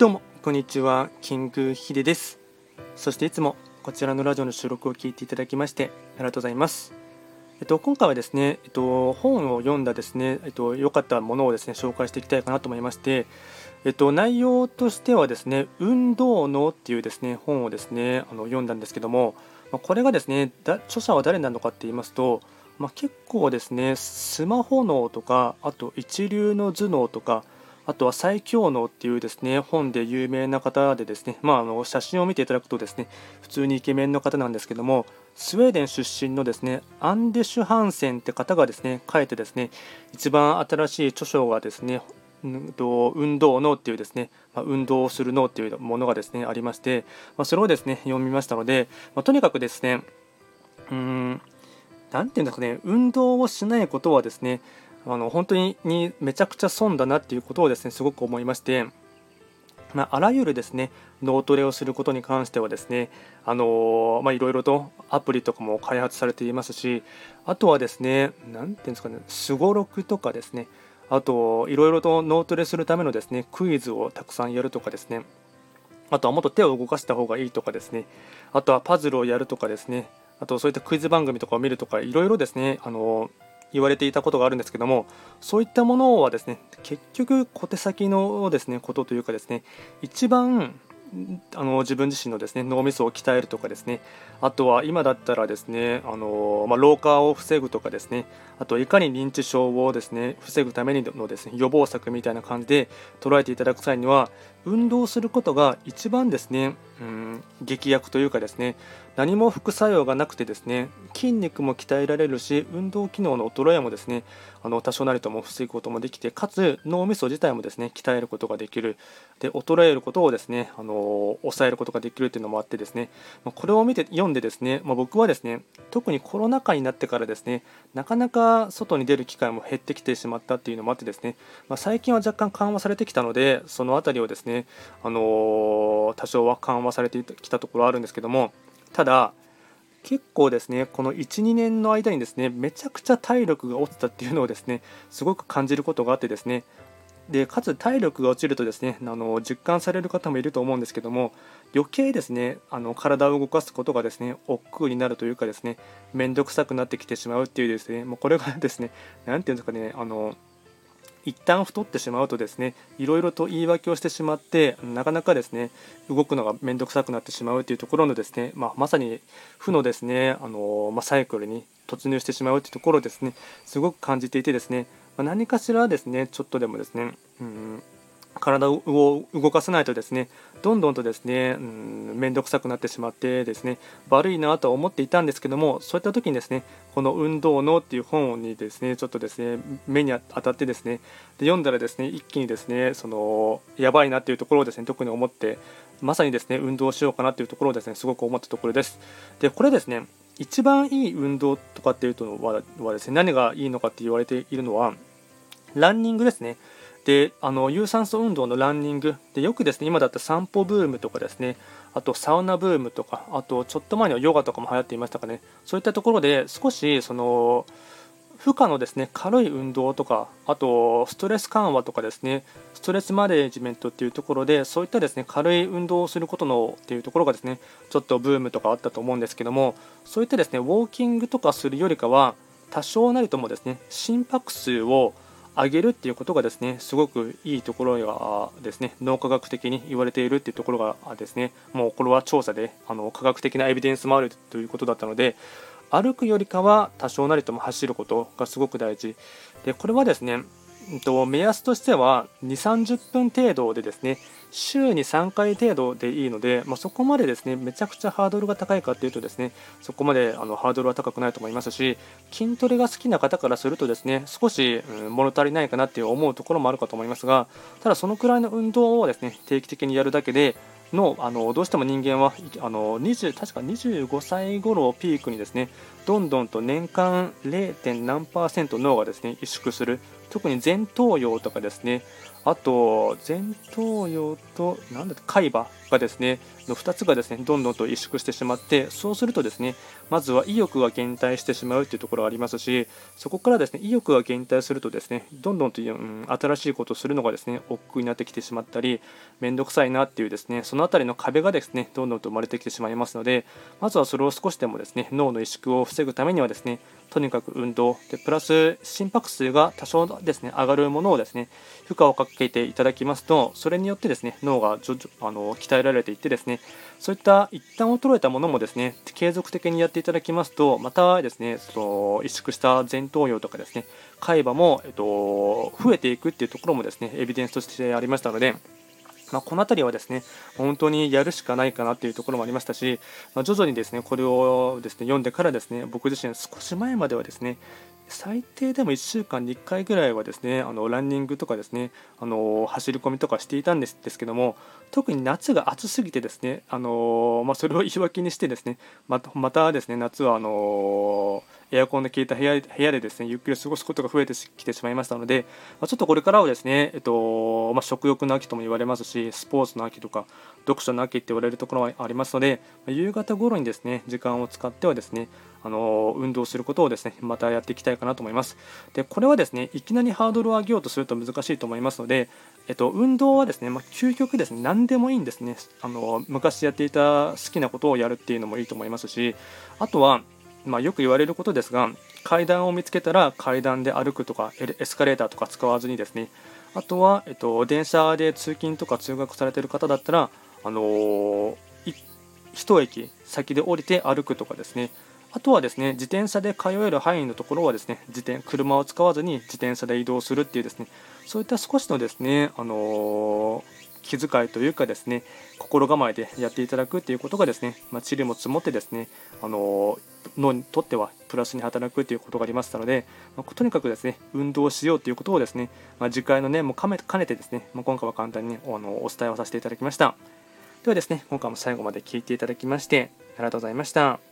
どうもこんにちはキングヒデです。そしていつもこちらのラジオの収録を聞いていただきましてありがとうございます。えっと、今回はですね、えっと、本を読んだですね、えっと、良かったものをですね、紹介していきたいかなと思いまして、えっと、内容としてはですね、運動脳っていうですね、本をですね、あの読んだんですけども、まこれがですね、著者は誰なのかって言いますと、まあ、結構ですね、スマホ脳とか、あと一流の頭脳とか、あとは最強能っていうですね本で有名な方でですね、まあ、あの写真を見ていただくとですね普通にイケメンの方なんですけどもスウェーデン出身のですねアンデシュ・ハンセンって方がですね書いてですね一番新しい著書がですね運動脳っていうですね、まあ、運動をする脳っていうものがですねありまして、まあ、それをですね読みましたので、まあ、とにかくですねうーん何て言うんですかね運動をしないことはですねあの本当ににめちゃくちゃ損だなっていうことをですねすごく思いまして、まあ、あらゆるですね脳トレをすることに関してはですねあのまあいろいろとアプリとかも開発されていますしあとはですね何ていうんですかねすごろくとかですねあといろいろと脳トレするためのですねクイズをたくさんやるとかですねあとはもっと手を動かした方がいいとかですねあとはパズルをやるとかですねあとそういったクイズ番組とかを見るとかいろいろですねあの言われていたことがあるんですけどもそういったものはですね結局小手先のですねことというかですね一番あの自分自身のですね脳みそを鍛えるとかですねあとは今だったらですねあの、まあ、老化を防ぐとかですねあといかに認知症をですね防ぐためにのですね予防策みたいな感じで捉えていただく際には運動することが一番ですね、うん、劇薬というかですね何も副作用がなくてですね筋肉も鍛えられるし運動機能の衰えもですねあの多少なりとも防ぐこともできてかつ脳みそ自体もですね鍛えることができる。で衰えることをですねあの抑えることができるというのもあってですねこれを見て読んでですね、まあ、僕はですね特にコロナ禍になってからですねなかなか外に出る機会も減ってきてしまったっていうのもあってですね、まあ、最近は若干緩和されてきたのでその辺りをですねねあの多少は緩和されてきたところあるんですけどもただ結構ですねこの12年の間にですねめちゃくちゃ体力が落ちたっていうのをですねすごく感じることがあってですねでかつ体力が落ちるとですねあの実感される方もいると思うんですけども余計ですねあの体を動かすことがですね億劫になるというかですね面倒くさくなってきてしまうっていうですねもうこれがですね何て言うんですかねあの一旦太ってしまうとですねいろいろと言い訳をしてしまってなかなかですね動くのが面倒くさくなってしまうというところのですね、まあ、まさに負のですねあの、まあ、サイクルに突入してしまうというところをですねすごく感じていてですね、まあ、何かしらですねちょっとでもですね、うん体を動かさないとですねどんどんとですね面倒、くさくなってしまってですね悪いなとは思っていたんですけどもそういった時にですねこの「運動の」っていう本にですねちょっとですね目に当たってですねで読んだらですね一気にですねそのやばいなっていうところをですね特に思ってまさにですね運動しようかなっていうところをですねすごく思ったところです。でこれですね一番いい運動とかっていうとははですね何がいいのかって言われているのはランニングですね。であの有酸素運動のランニングでよくですね今だった散歩ブームとかですねあとサウナブームとかあとちょっと前にはヨガとかも流行っていましたかね。そういったところで少しその負荷のですね軽い運動とかあとストレス緩和とかですねストレスマネージメントっていうところでそういったですね軽い運動をすることのっていうところがですねちょっとブームとかあったと思うんですけどもそういったですねウォーキングとかするよりかは多少なりともですね心拍数を上げるっていうことがですねすごくいいところがですね脳科学的に言われているっていうところがですねもうこれは調査であの科学的なエビデンスもあるということだったので歩くよりかは多少なりとも走ることがすごく大事。でこれはですねと目安としては2 3 0分程度でですね週に3回程度でいいので、まあ、そこまでですねめちゃくちゃハードルが高いかというとですねそこまであのハードルは高くないと思いますし筋トレが好きな方からするとですね少し、うん、物足りないかなって思うところもあるかと思いますがただそのくらいの運動をですね定期的にやるだけでのあのどうしても人間はあの20確か25歳頃をピークにですねどんどんと年間 0. 何パーセント脳がですね萎縮する特に前頭葉とかですね。あと前頭葉と何だ海馬がですねの2つがですねどんどんと萎縮してしまってそうするとですねまずは意欲が減退してしまうというところがありますしそこからですね意欲が減退するとですねどんどんとい、うん、新しいことをするのがですね億劫になってきてしまったり面倒くさいなっていうですねその辺りの壁がですねどんどんと生まれてきてしまいますのでまずはそれを少しでもですね脳の萎縮を防ぐためにはですねとにかく運動。でプラス心拍数が多少ですね上がるものをですね負荷をかけていただきますとそれによってですね脳があの鍛えられていってですねそういった一旦衰えたものもですね継続的にやっていただきますとまたですねその萎縮した前頭葉とかですね海馬も、えっと、増えていくっていうところもですねエビデンスとしてありましたのでまあ、この辺りはですね本当にやるしかないかなっていうところもありましたし、まあ、徐々にですねこれをですね読んでからですね僕自身少し前まではですね最低でも1週間に1回ぐらいはですねあのランニングとかですねあの走り込みとかしていたんですですけども特に夏が暑すぎてですねあの、まあ、それを言い訳にしてですねまたまたですね夏はあのエアコンで効いた部屋部屋でですねゆっくり過ごすことが増えてきてしまいましたので、まあ、ちょっとこれからはですね、えっとまあ、食欲の秋とも言われますしスポーツの秋とか読書の秋って言われるところはありますので、まあ、夕方頃にですね時間を使ってはですねあの運動することをですねまたやっていきたいかなと思いますでこれはですねいきなりハードルを上げようとすると難しいと思いますのでえっと、運動はですね、まあ、究極ですね、何でもいいんですねあの。昔やっていた好きなことをやるっていうのもいいと思いますし、あとは、まあ、よく言われることですが階段を見つけたら階段で歩くとかエスカレーターとか使わずにですね。あとは、えっと、電車で通勤とか通学されている方だったら、あのー、一駅先で降りて歩くとかですね。あとはですね自転車で通える範囲のところはですね自転車を使わずに自転車で移動するっていうですね。そういった少しのですね、あのー気遣いというかですね心構えでやっていただくということがですね、まあ、塵も積もってですねあの脳にとってはプラスに働くということがありましたので、まあ、とにかくですね運動しようということをですね、まあ、次回のねも兼ねてですね、まあ、今回は簡単に、ね、あのお伝えをさせていただきました。ではですね今回も最後まで聞いていただきましてありがとうございました。